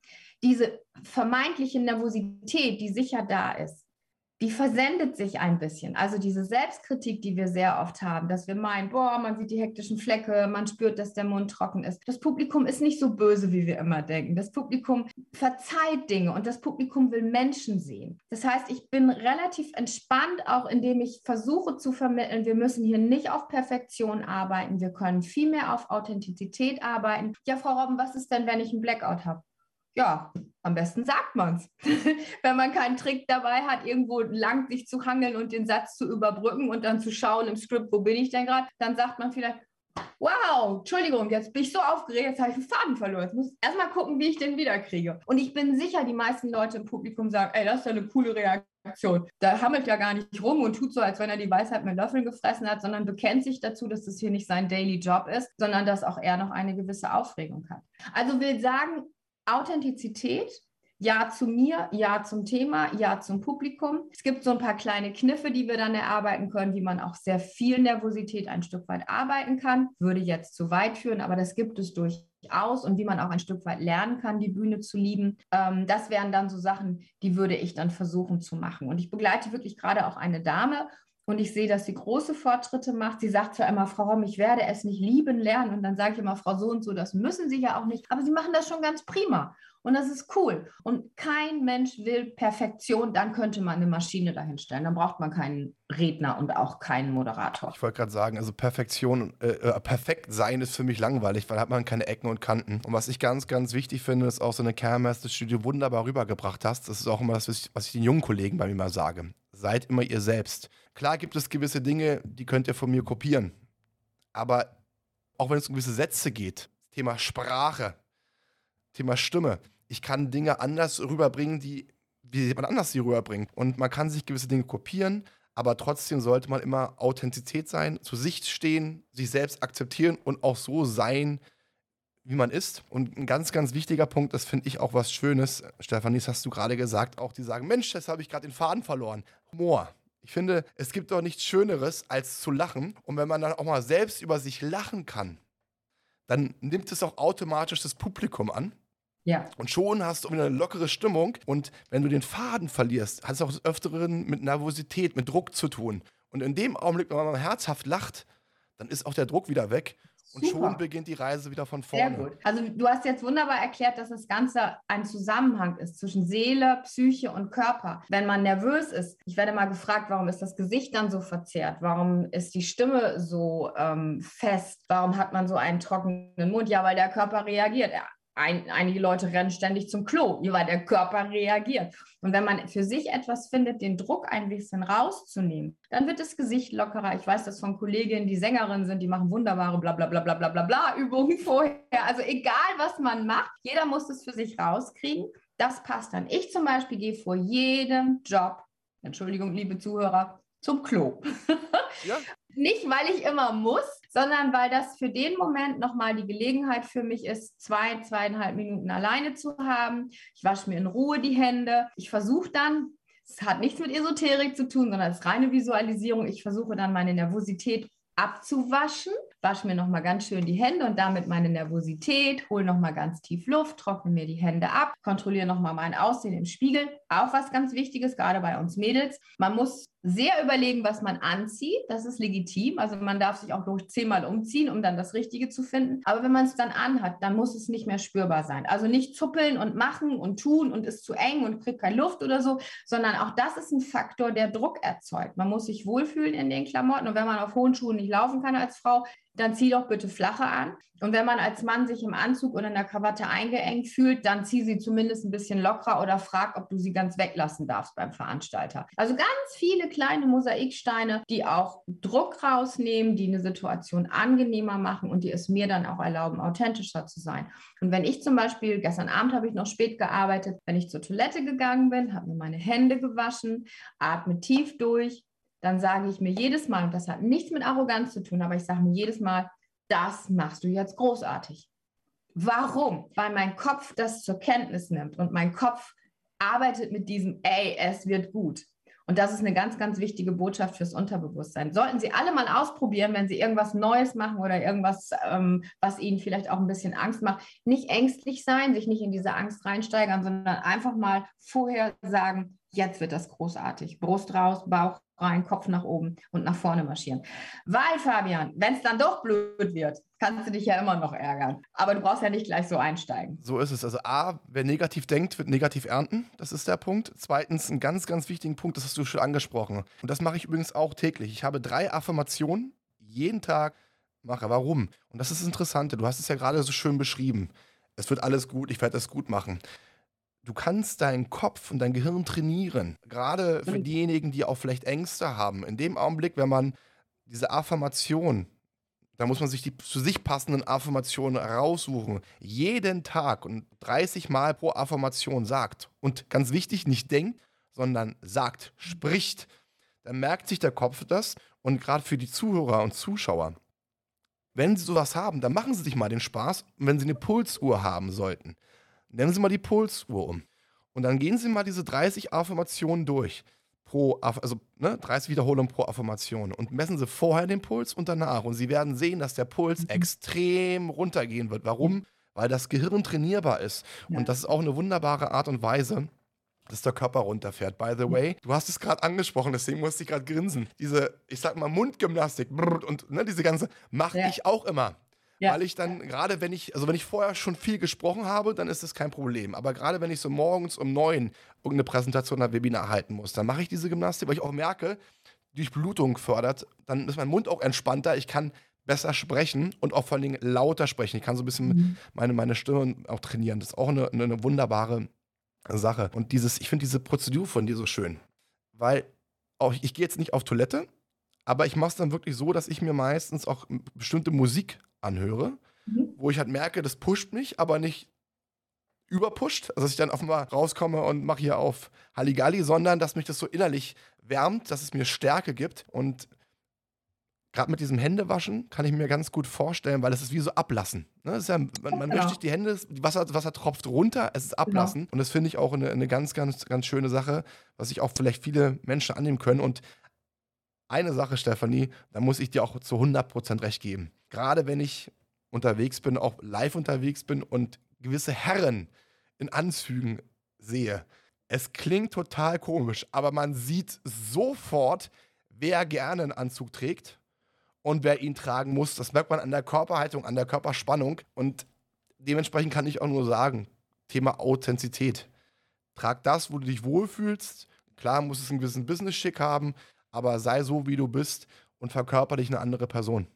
Diese vermeintliche Nervosität, die sicher da ist, die versendet sich ein bisschen. Also diese Selbstkritik, die wir sehr oft haben, dass wir meinen, boah, man sieht die hektischen Flecke, man spürt, dass der Mund trocken ist. Das Publikum ist nicht so böse, wie wir immer denken. Das Publikum verzeiht Dinge und das Publikum will Menschen sehen. Das heißt, ich bin relativ entspannt, auch indem ich versuche zu vermitteln, wir müssen hier nicht auf Perfektion arbeiten, wir können viel mehr auf Authentizität arbeiten. Ja, Frau Robben, was ist denn, wenn ich einen Blackout habe? Ja, am besten sagt man es. Wenn man keinen Trick dabei hat, irgendwo lang sich zu hangeln und den Satz zu überbrücken und dann zu schauen im Skript, wo bin ich denn gerade, dann sagt man vielleicht, wow, Entschuldigung, jetzt bin ich so aufgeregt, jetzt habe ich den Faden verloren. Jetzt muss erstmal gucken, wie ich den wiederkriege. Und ich bin sicher, die meisten Leute im Publikum sagen, ey, das ist ja eine coole Reaktion. Da hammelt ja gar nicht rum und tut so, als wenn er die Weisheit mit Löffeln gefressen hat, sondern bekennt sich dazu, dass das hier nicht sein Daily Job ist, sondern dass auch er noch eine gewisse Aufregung hat. Also will sagen, Authentizität, ja zu mir, ja zum Thema, ja zum Publikum. Es gibt so ein paar kleine Kniffe, die wir dann erarbeiten können, wie man auch sehr viel Nervosität ein Stück weit arbeiten kann. Würde jetzt zu weit führen, aber das gibt es durchaus und wie man auch ein Stück weit lernen kann, die Bühne zu lieben. Ähm, das wären dann so Sachen, die würde ich dann versuchen zu machen. Und ich begleite wirklich gerade auch eine Dame und ich sehe, dass sie große Fortschritte macht. Sie sagt zwar immer, Frau Romm, ich werde es nicht lieben lernen. Und dann sage ich immer, Frau so und so, das müssen Sie ja auch nicht. Aber Sie machen das schon ganz prima. Und das ist cool. Und kein Mensch will Perfektion. Dann könnte man eine Maschine dahinstellen. Dann braucht man keinen Redner und auch keinen Moderator. Ich wollte gerade sagen, also Perfektion, äh, äh, perfekt sein ist für mich langweilig, weil hat man keine Ecken und Kanten. Und was ich ganz, ganz wichtig finde, ist auch so eine Kehrmeister-Studie wunderbar rübergebracht hast. Das ist auch immer das, was ich den jungen Kollegen bei mir mal sage. Seid immer ihr selbst. Klar gibt es gewisse Dinge, die könnt ihr von mir kopieren. Aber auch wenn es um gewisse Sätze geht, Thema Sprache, Thema Stimme, ich kann Dinge anders rüberbringen, die wie jemand anders sie rüberbringt. Und man kann sich gewisse Dinge kopieren, aber trotzdem sollte man immer Authentizität sein, zu sich stehen, sich selbst akzeptieren und auch so sein, wie man ist. Und ein ganz, ganz wichtiger Punkt, das finde ich auch was Schönes, Stefanie, das hast du gerade gesagt, auch die sagen, Mensch, das habe ich gerade den Faden verloren. Humor. Ich finde, es gibt doch nichts Schöneres, als zu lachen. Und wenn man dann auch mal selbst über sich lachen kann, dann nimmt es auch automatisch das Publikum an. Ja. Und schon hast du eine lockere Stimmung. Und wenn du den Faden verlierst, hat es auch des Öfteren mit Nervosität, mit Druck zu tun. Und in dem Augenblick, wenn man herzhaft lacht, dann ist auch der Druck wieder weg. Und Super. schon beginnt die Reise wieder von vorne. Sehr gut. Also du hast jetzt wunderbar erklärt, dass das Ganze ein Zusammenhang ist zwischen Seele, Psyche und Körper. Wenn man nervös ist, ich werde mal gefragt, warum ist das Gesicht dann so verzerrt? Warum ist die Stimme so ähm, fest? Warum hat man so einen trockenen Mund? Ja, weil der Körper reagiert. Ja, ein, einige Leute rennen ständig zum Klo, weil der Körper reagiert. Und wenn man für sich etwas findet, den Druck ein bisschen rauszunehmen, dann wird das Gesicht lockerer. Ich weiß das von Kolleginnen, die Sängerinnen sind, die machen wunderbare bla bla bla bla bla bla bla Übungen vorher. Also egal, was man macht, jeder muss es für sich rauskriegen. Das passt dann. Ich zum Beispiel gehe vor jedem Job, Entschuldigung, liebe Zuhörer, zum Klo. Ja. Nicht, weil ich immer muss, sondern weil das für den Moment nochmal die Gelegenheit für mich ist, zwei, zweieinhalb Minuten alleine zu haben. Ich wasche mir in Ruhe die Hände. Ich versuche dann, es hat nichts mit Esoterik zu tun, sondern es ist reine Visualisierung. Ich versuche dann meine Nervosität abzuwaschen. Wasche mir nochmal ganz schön die Hände und damit meine Nervosität, hole nochmal ganz tief Luft, trockne mir die Hände ab, kontrolliere nochmal mein Aussehen im Spiegel. Auch was ganz Wichtiges, gerade bei uns Mädels. Man muss sehr überlegen, was man anzieht. Das ist legitim. Also man darf sich auch durch zehnmal umziehen, um dann das Richtige zu finden. Aber wenn man es dann anhat, dann muss es nicht mehr spürbar sein. Also nicht zuppeln und machen und tun und ist zu eng und kriegt keine Luft oder so, sondern auch das ist ein Faktor, der Druck erzeugt. Man muss sich wohlfühlen in den Klamotten. Und wenn man auf hohen Schuhen nicht laufen kann als Frau, dann zieh doch bitte flache an. Und wenn man als Mann sich im Anzug oder in der Krawatte eingeengt fühlt, dann zieh sie zumindest ein bisschen lockerer oder frag, ob du sie ganz weglassen darfst beim Veranstalter. Also ganz viele kleine Mosaiksteine, die auch Druck rausnehmen, die eine Situation angenehmer machen und die es mir dann auch erlauben, authentischer zu sein. Und wenn ich zum Beispiel, gestern Abend habe ich noch spät gearbeitet, wenn ich zur Toilette gegangen bin, habe mir meine Hände gewaschen, atme tief durch, dann sage ich mir jedes Mal, und das hat nichts mit Arroganz zu tun, aber ich sage mir jedes Mal, das machst du jetzt großartig. Warum? Weil mein Kopf das zur Kenntnis nimmt und mein Kopf arbeitet mit diesem, ey, es wird gut. Und das ist eine ganz, ganz wichtige Botschaft fürs Unterbewusstsein. Sollten Sie alle mal ausprobieren, wenn Sie irgendwas Neues machen oder irgendwas, ähm, was Ihnen vielleicht auch ein bisschen Angst macht, nicht ängstlich sein, sich nicht in diese Angst reinsteigern, sondern einfach mal vorher sagen, jetzt wird das großartig. Brust raus, Bauch rein, Kopf nach oben und nach vorne marschieren. Weil, Fabian, wenn es dann doch blöd wird, kannst du dich ja immer noch ärgern. Aber du brauchst ja nicht gleich so einsteigen. So ist es. Also A, wer negativ denkt, wird negativ ernten. Das ist der Punkt. Zweitens, einen ganz, ganz wichtigen Punkt, das hast du schon angesprochen. Und das mache ich übrigens auch täglich. Ich habe drei Affirmationen jeden Tag mache. Warum? Und das ist das Interessante. Du hast es ja gerade so schön beschrieben. Es wird alles gut, ich werde es gut machen du kannst deinen Kopf und dein Gehirn trainieren. Gerade für mhm. diejenigen, die auch vielleicht Ängste haben. In dem Augenblick, wenn man diese Affirmation, da muss man sich die zu sich passenden Affirmationen raussuchen, jeden Tag und 30 Mal pro Affirmation sagt und ganz wichtig, nicht denkt, sondern sagt, spricht, dann merkt sich der Kopf das und gerade für die Zuhörer und Zuschauer, wenn sie sowas haben, dann machen sie sich mal den Spaß, wenn sie eine Pulsuhr haben sollten nennen Sie mal die Pulsuhr um. Und dann gehen Sie mal diese 30 Affirmationen durch. Pro, also ne, 30 Wiederholungen pro Affirmation. Und messen Sie vorher den Puls und danach. Und Sie werden sehen, dass der Puls mhm. extrem runtergehen wird. Warum? Weil das Gehirn trainierbar ist. Ja. Und das ist auch eine wunderbare Art und Weise, dass der Körper runterfährt. By the way, du hast es gerade angesprochen, deswegen musste ich gerade grinsen. Diese, ich sag mal, Mundgymnastik und ne, diese ganze, mache ja. ich auch immer. Ja. Weil ich dann, gerade wenn ich, also wenn ich vorher schon viel gesprochen habe, dann ist das kein Problem. Aber gerade wenn ich so morgens um neun irgendeine Präsentation oder Webinar halten muss, dann mache ich diese Gymnastik, weil ich auch merke, durch Blutung fördert, dann ist mein Mund auch entspannter. Ich kann besser sprechen und auch vor allen Dingen lauter sprechen. Ich kann so ein bisschen mhm. meine, meine Stimme auch trainieren. Das ist auch eine, eine wunderbare Sache. Und dieses, ich finde diese Prozedur von dir so schön. Weil auch, ich gehe jetzt nicht auf Toilette, aber ich mache es dann wirklich so, dass ich mir meistens auch bestimmte Musik anhöre, mhm. wo ich halt merke, das pusht mich, aber nicht überpusht, also dass ich dann offenbar rauskomme und mache hier auf Halligalli, sondern dass mich das so innerlich wärmt, dass es mir Stärke gibt und gerade mit diesem Händewaschen kann ich mir ganz gut vorstellen, weil es ist wie so ablassen. Ne? Ja, man, man genau. wäscht die Hände, das Wasser, das Wasser tropft runter, es ist genau. ablassen. Genau. Und das finde ich auch eine, eine ganz, ganz, ganz schöne Sache, was sich auch vielleicht viele Menschen annehmen können. Und eine Sache, Stefanie, da muss ich dir auch zu 100% recht geben. Gerade wenn ich unterwegs bin, auch live unterwegs bin und gewisse Herren in Anzügen sehe. Es klingt total komisch, aber man sieht sofort, wer gerne einen Anzug trägt und wer ihn tragen muss. Das merkt man an der Körperhaltung, an der Körperspannung. Und dementsprechend kann ich auch nur sagen, Thema Authentizität. Trag das, wo du dich wohlfühlst. Klar muss es einen gewissen Business-Schick haben, aber sei so, wie du bist und verkörper dich eine andere Person.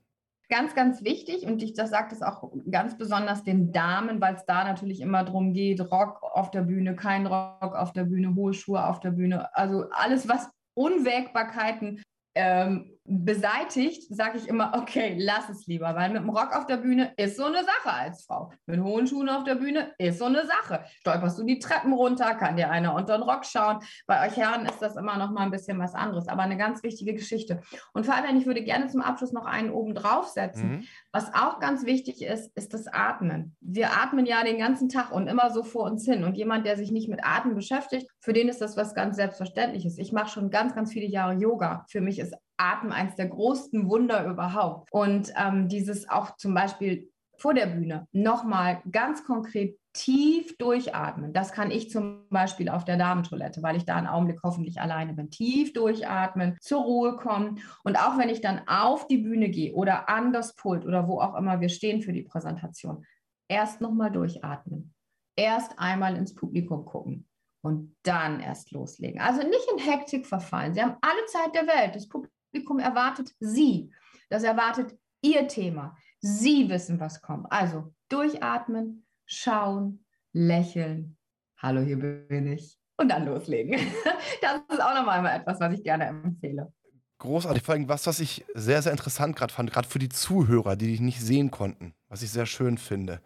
Ganz, ganz wichtig und ich das sagt es auch ganz besonders den Damen, weil es da natürlich immer darum geht, Rock auf der Bühne, kein Rock auf der Bühne, hohe Schuhe auf der Bühne, also alles, was Unwägbarkeiten ähm, beseitigt, sage ich immer, okay, lass es lieber, weil mit dem Rock auf der Bühne ist so eine Sache als Frau. Mit hohen Schuhen auf der Bühne ist so eine Sache. Stolperst du die Treppen runter, kann dir einer unter den Rock schauen. Bei euch Herren ist das immer noch mal ein bisschen was anderes, aber eine ganz wichtige Geschichte. Und vor allem, ich würde gerne zum Abschluss noch einen oben draufsetzen. Mhm. Was auch ganz wichtig ist, ist das Atmen. Wir atmen ja den ganzen Tag und immer so vor uns hin. Und jemand, der sich nicht mit Atmen beschäftigt, für den ist das was ganz Selbstverständliches. Ich mache schon ganz, ganz viele Jahre Yoga. Für mich ist Atmen eines der größten Wunder überhaupt. Und ähm, dieses auch zum Beispiel vor der Bühne nochmal ganz konkret tief durchatmen. Das kann ich zum Beispiel auf der Damentoilette, weil ich da einen Augenblick hoffentlich alleine bin. Tief durchatmen, zur Ruhe kommen. Und auch wenn ich dann auf die Bühne gehe oder an das Pult oder wo auch immer wir stehen für die Präsentation, erst nochmal durchatmen. Erst einmal ins Publikum gucken und dann erst loslegen. Also nicht in Hektik verfallen. Sie haben alle Zeit der Welt. Das Publikum erwartet Sie. Das erwartet Ihr Thema. Sie wissen, was kommt. Also durchatmen, schauen, lächeln. Hallo, hier bin ich. Und dann loslegen. Das ist auch nochmal etwas, was ich gerne empfehle. Großartig. Vor allem was, was ich sehr, sehr interessant gerade fand, gerade für die Zuhörer, die dich nicht sehen konnten, was ich sehr schön finde.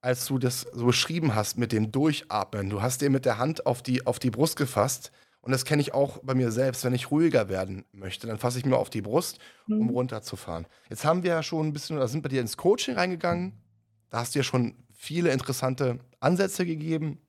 Als du das so beschrieben hast mit dem Durchatmen, du hast dir mit der Hand auf die, auf die Brust gefasst. Und das kenne ich auch bei mir selbst, wenn ich ruhiger werden möchte, dann fasse ich mir auf die Brust, um mhm. runterzufahren. Jetzt haben wir ja schon ein bisschen, oder sind bei dir ins Coaching reingegangen. Da hast du ja schon viele interessante Ansätze gegeben.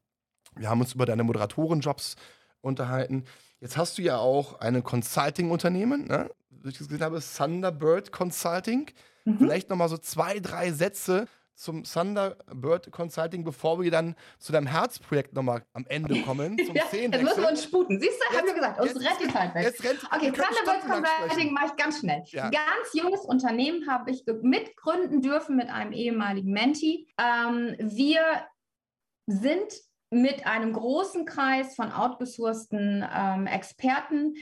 Wir haben uns über deine Moderatorenjobs unterhalten. Jetzt hast du ja auch ein Consulting-Unternehmen, ne? wie ich das gesehen habe, Thunderbird Consulting. Mhm. Vielleicht nochmal so zwei, drei Sätze zum Thunderbird Consulting, bevor wir dann zu deinem Herzprojekt nochmal am Ende kommen. Zum ja, jetzt müssen wir uns sputen. Siehst du, haben wir gesagt, uns rennt die Zeit weg. Jetzt rennt, okay, Thunderbird Consulting mache ich ganz schnell. Ja. Ganz junges Unternehmen habe ich mitgründen dürfen mit einem ehemaligen Menti. Ähm, wir sind mit einem großen Kreis von outgesourcten ähm, Experten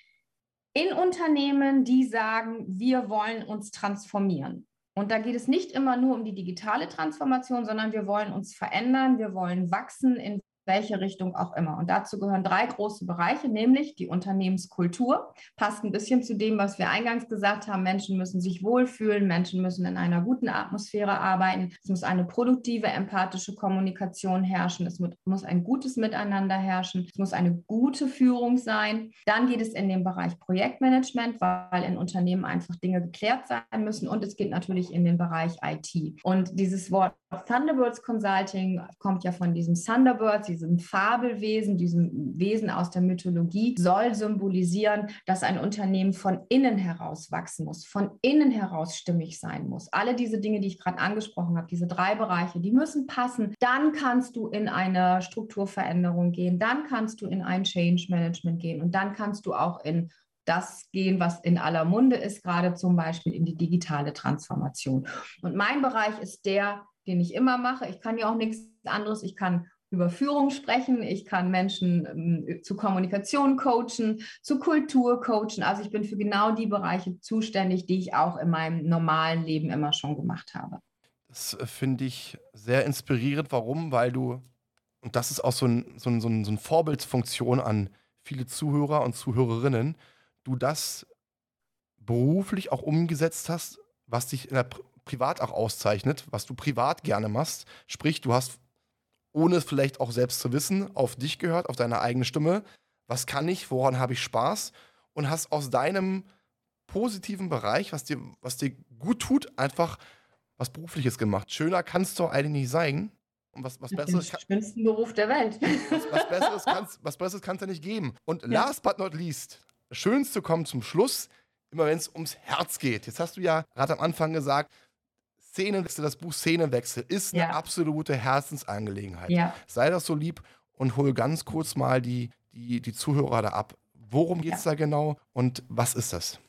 in Unternehmen, die sagen, wir wollen uns transformieren. Und da geht es nicht immer nur um die digitale Transformation, sondern wir wollen uns verändern, wir wollen wachsen in welche Richtung auch immer. Und dazu gehören drei große Bereiche, nämlich die Unternehmenskultur. Passt ein bisschen zu dem, was wir eingangs gesagt haben. Menschen müssen sich wohlfühlen, Menschen müssen in einer guten Atmosphäre arbeiten. Es muss eine produktive, empathische Kommunikation herrschen. Es muss ein gutes Miteinander herrschen. Es muss eine gute Führung sein. Dann geht es in den Bereich Projektmanagement, weil in Unternehmen einfach Dinge geklärt sein müssen. Und es geht natürlich in den Bereich IT. Und dieses Wort Thunderbirds Consulting kommt ja von diesem Thunderbirds, diesem Fabelwesen, diesem Wesen aus der Mythologie, soll symbolisieren, dass ein Unternehmen von innen heraus wachsen muss, von innen heraus stimmig sein muss. Alle diese Dinge, die ich gerade angesprochen habe, diese drei Bereiche, die müssen passen. Dann kannst du in eine Strukturveränderung gehen, dann kannst du in ein Change Management gehen und dann kannst du auch in das gehen, was in aller Munde ist, gerade zum Beispiel in die digitale Transformation. Und mein Bereich ist der, den ich immer mache. Ich kann ja auch nichts anderes. Ich kann über Führung sprechen, ich kann Menschen ähm, zu Kommunikation coachen, zu Kultur coachen. Also ich bin für genau die Bereiche zuständig, die ich auch in meinem normalen Leben immer schon gemacht habe. Das äh, finde ich sehr inspirierend. Warum? Weil du, und das ist auch so, ein, so, ein, so, ein, so eine Vorbildsfunktion an viele Zuhörer und Zuhörerinnen, du das beruflich auch umgesetzt hast, was dich in der privat auch auszeichnet, was du privat gerne machst. Sprich, du hast, ohne es vielleicht auch selbst zu wissen, auf dich gehört, auf deine eigene Stimme. Was kann ich, woran habe ich Spaß? Und hast aus deinem positiven Bereich, was dir, was dir gut tut, einfach was Berufliches gemacht. Schöner kannst du eigentlich nicht sein. Und was, was Besseres. Den schönsten Beruf der Welt. Was, was Besseres kannst, was Besseres kannst du nicht geben. Und ja. last but not least, das Schönste kommt zum Schluss, immer wenn es ums Herz geht. Jetzt hast du ja gerade am Anfang gesagt, Szenenwechsel, das Buch Szenenwechsel ist eine absolute Herzensangelegenheit. Ja. Sei das so lieb und hol ganz kurz mal die, die, die Zuhörer da ab. Worum geht es ja. da genau und was ist das?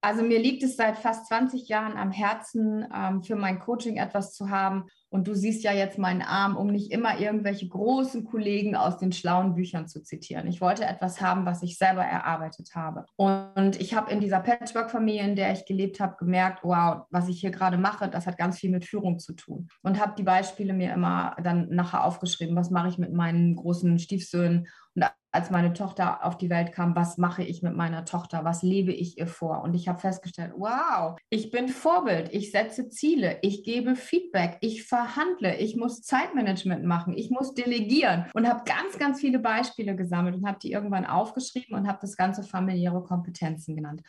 Also mir liegt es seit fast 20 Jahren am Herzen, ähm, für mein Coaching etwas zu haben, und du siehst ja jetzt meinen Arm, um nicht immer irgendwelche großen Kollegen aus den schlauen Büchern zu zitieren. Ich wollte etwas haben, was ich selber erarbeitet habe. Und ich habe in dieser Patchwork-Familie, in der ich gelebt habe, gemerkt, wow, was ich hier gerade mache, das hat ganz viel mit Führung zu tun. Und habe die Beispiele mir immer dann nachher aufgeschrieben. Was mache ich mit meinen großen Stiefsöhnen? Und als meine Tochter auf die Welt kam, was mache ich mit meiner Tochter, was lebe ich ihr vor. Und ich habe festgestellt, wow, ich bin Vorbild, ich setze Ziele, ich gebe Feedback, ich verhandle, ich muss Zeitmanagement machen, ich muss delegieren. Und habe ganz, ganz viele Beispiele gesammelt und habe die irgendwann aufgeschrieben und habe das Ganze familiäre Kompetenzen genannt.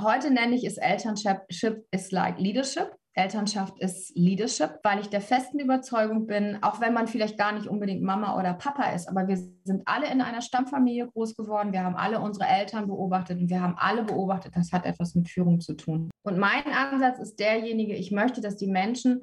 Heute nenne ich es Elternship. Is like Leadership. Elternschaft ist Leadership, weil ich der festen Überzeugung bin, auch wenn man vielleicht gar nicht unbedingt Mama oder Papa ist, aber wir sind alle in einer Stammfamilie groß geworden, wir haben alle unsere Eltern beobachtet und wir haben alle beobachtet, das hat etwas mit Führung zu tun. Und mein Ansatz ist derjenige, ich möchte, dass die Menschen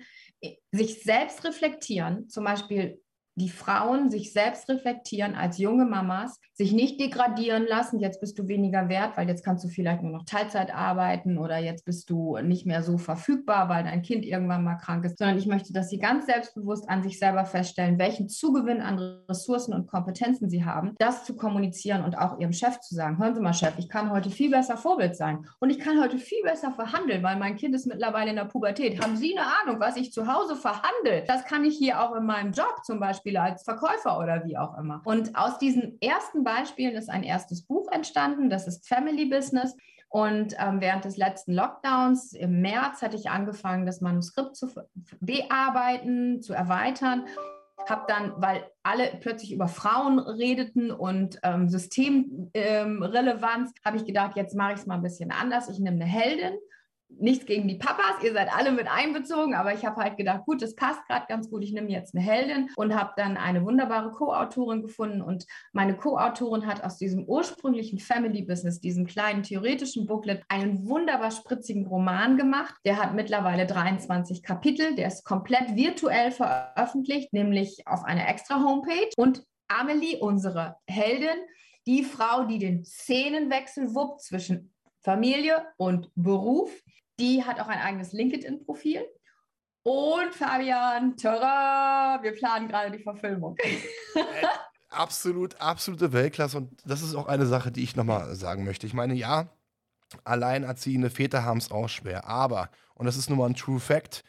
sich selbst reflektieren, zum Beispiel die Frauen sich selbst reflektieren als junge Mamas, sich nicht degradieren lassen, jetzt bist du weniger wert, weil jetzt kannst du vielleicht nur noch Teilzeit arbeiten oder jetzt bist du nicht mehr so verfügbar, weil dein Kind irgendwann mal krank ist, sondern ich möchte, dass sie ganz selbstbewusst an sich selber feststellen, welchen Zugewinn an Ressourcen und Kompetenzen sie haben, das zu kommunizieren und auch ihrem Chef zu sagen, hören Sie mal Chef, ich kann heute viel besser Vorbild sein und ich kann heute viel besser verhandeln, weil mein Kind ist mittlerweile in der Pubertät. Haben Sie eine Ahnung, was ich zu Hause verhandle? Das kann ich hier auch in meinem Job zum Beispiel Beispiel als Verkäufer oder wie auch immer. Und aus diesen ersten Beispielen ist ein erstes Buch entstanden, das ist Family Business. Und ähm, während des letzten Lockdowns im März hatte ich angefangen, das Manuskript zu bearbeiten, zu erweitern. Habe dann, weil alle plötzlich über Frauen redeten und ähm, Systemrelevanz, ähm, habe ich gedacht, jetzt mache ich es mal ein bisschen anders. Ich nehme eine Heldin nichts gegen die Papas, ihr seid alle mit einbezogen, aber ich habe halt gedacht, gut, das passt gerade ganz gut, ich nehme jetzt eine Heldin und habe dann eine wunderbare Co-Autorin gefunden und meine Co-Autorin hat aus diesem ursprünglichen Family Business, diesem kleinen theoretischen Booklet, einen wunderbar spritzigen Roman gemacht. Der hat mittlerweile 23 Kapitel, der ist komplett virtuell veröffentlicht, nämlich auf einer extra Homepage und Amelie, unsere Heldin, die Frau, die den Szenenwechsel wuppt zwischen Familie und Beruf. Die hat auch ein eigenes LinkedIn-Profil. Und Fabian, tada, wir planen gerade die Verfilmung. Äh, absolut, absolute Weltklasse. Und das ist auch eine Sache, die ich nochmal sagen möchte. Ich meine, ja, alleinerziehende Väter haben es auch schwer. Aber, und das ist nun mal ein True Fact,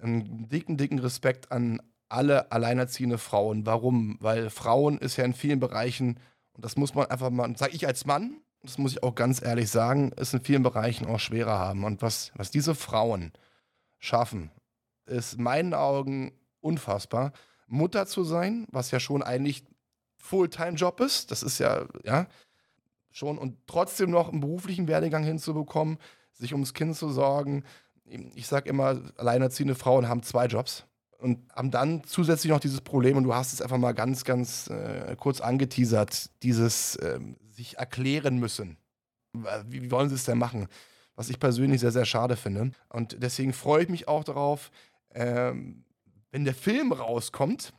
einen dicken, dicken Respekt an alle alleinerziehende Frauen. Warum? Weil Frauen ist ja in vielen Bereichen, und das muss man einfach mal, sage ich als Mann, das muss ich auch ganz ehrlich sagen, es in vielen Bereichen auch schwerer haben. Und was, was diese Frauen schaffen, ist in meinen Augen unfassbar. Mutter zu sein, was ja schon eigentlich Fulltime-Job ist, das ist ja, ja, schon, und trotzdem noch einen beruflichen Werdegang hinzubekommen, sich ums Kind zu sorgen. Ich sage immer, alleinerziehende Frauen haben zwei Jobs und haben dann zusätzlich noch dieses Problem, und du hast es einfach mal ganz, ganz äh, kurz angeteasert, dieses ähm, sich erklären müssen. Wie, wollen sie es denn machen? Was ich persönlich sehr, sehr schade finde. Und deswegen freue ich mich auch darauf, ähm, wenn der Film rauskommt,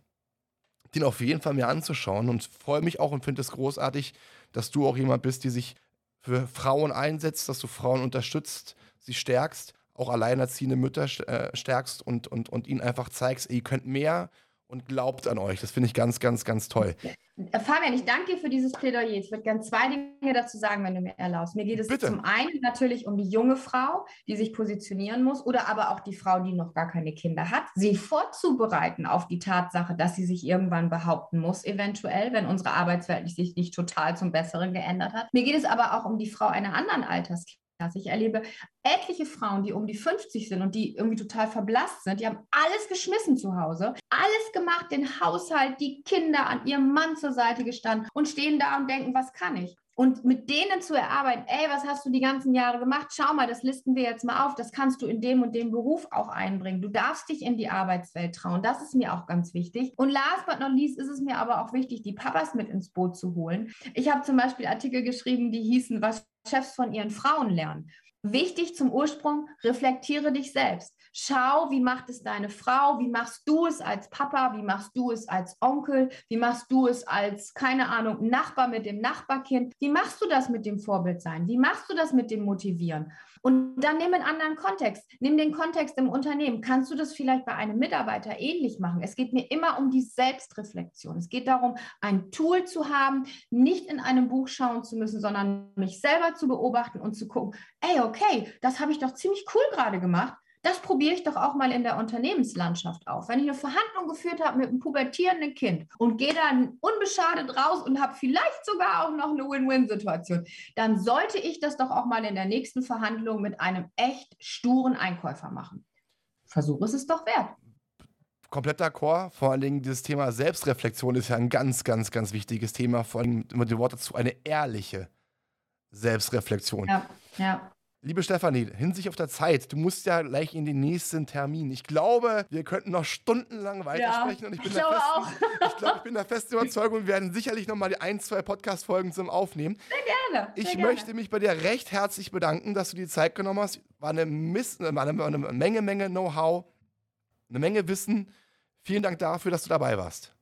den auf jeden Fall mir anzuschauen und freue mich auch und finde es großartig, dass du auch jemand bist, die sich für Frauen einsetzt, dass du Frauen unterstützt, sie stärkst auch alleinerziehende Mütter äh, stärkst und, und, und ihnen einfach zeigst, ihr könnt mehr und glaubt an euch. Das finde ich ganz, ganz, ganz toll. Äh, Fabian, ich danke dir für dieses Plädoyer. Ich würde gerne zwei Dinge dazu sagen, wenn du mir erlaubst. Mir geht es Bitte. zum einen natürlich um die junge Frau, die sich positionieren muss, oder aber auch die Frau, die noch gar keine Kinder hat, sie vorzubereiten auf die Tatsache, dass sie sich irgendwann behaupten muss, eventuell, wenn unsere Arbeitswelt sich nicht total zum Besseren geändert hat. Mir geht es aber auch um die Frau einer anderen Altersklasse also ich erlebe etliche Frauen, die um die 50 sind und die irgendwie total verblasst sind. Die haben alles geschmissen zu Hause, alles gemacht, den Haushalt, die Kinder an ihrem Mann zur Seite gestanden und stehen da und denken, was kann ich? Und mit denen zu erarbeiten, ey, was hast du die ganzen Jahre gemacht? Schau mal, das listen wir jetzt mal auf. Das kannst du in dem und dem Beruf auch einbringen. Du darfst dich in die Arbeitswelt trauen. Das ist mir auch ganz wichtig. Und last but not least ist es mir aber auch wichtig, die Papas mit ins Boot zu holen. Ich habe zum Beispiel Artikel geschrieben, die hießen, was Chefs von ihren Frauen lernen. Wichtig zum Ursprung, reflektiere dich selbst. Schau, wie macht es deine Frau, wie machst du es als Papa, wie machst du es als Onkel, wie machst du es als, keine Ahnung, Nachbar mit dem Nachbarkind, wie machst du das mit dem Vorbild sein, wie machst du das mit dem Motivieren? Und dann nimm einen anderen Kontext, nimm den Kontext im Unternehmen. Kannst du das vielleicht bei einem Mitarbeiter ähnlich machen? Es geht mir immer um die Selbstreflexion. Es geht darum, ein Tool zu haben, nicht in einem Buch schauen zu müssen, sondern mich selber zu beobachten und zu gucken, ey, okay, das habe ich doch ziemlich cool gerade gemacht das probiere ich doch auch mal in der Unternehmenslandschaft auf. Wenn ich eine Verhandlung geführt habe mit einem pubertierenden Kind und gehe dann unbeschadet raus und habe vielleicht sogar auch noch eine Win-Win-Situation, dann sollte ich das doch auch mal in der nächsten Verhandlung mit einem echt sturen Einkäufer machen. Versuch es es doch wert. Komplett d'accord. Vor allen Dingen dieses Thema Selbstreflexion ist ja ein ganz, ganz, ganz wichtiges Thema. Vor allem immer die Worte dazu, eine ehrliche Selbstreflexion. Ja, ja Liebe Stefanie, hinsichtlich auf der Zeit, du musst ja gleich in den nächsten Termin. Ich glaube, wir könnten noch stundenlang weitersprechen Ja, und ich bin, ich der glaube festen, auch. ich glaube, ich bin der festen Überzeugung, wir werden sicherlich noch mal die ein, zwei Podcast-Folgen zum Aufnehmen. Gerne. Ich sehr gerne. möchte mich bei dir recht herzlich bedanken, dass du die Zeit genommen hast. War eine, Miss, war eine, war eine Menge, Menge Know-how, eine Menge Wissen. Vielen Dank dafür, dass du dabei warst.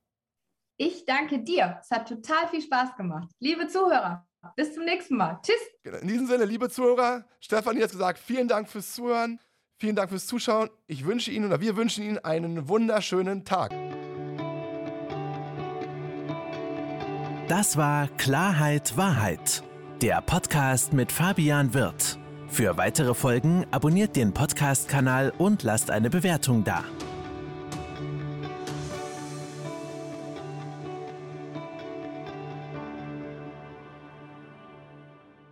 Ich danke dir. Es hat total viel Spaß gemacht. Liebe Zuhörer, bis zum nächsten Mal. Tschüss. Genau. In diesem Sinne, liebe Zuhörer, Stefanie hat gesagt, vielen Dank fürs Zuhören, vielen Dank fürs Zuschauen. Ich wünsche Ihnen oder wir wünschen Ihnen einen wunderschönen Tag. Das war Klarheit Wahrheit, der Podcast mit Fabian Wirth. Für weitere Folgen abonniert den Podcast-Kanal und lasst eine Bewertung da.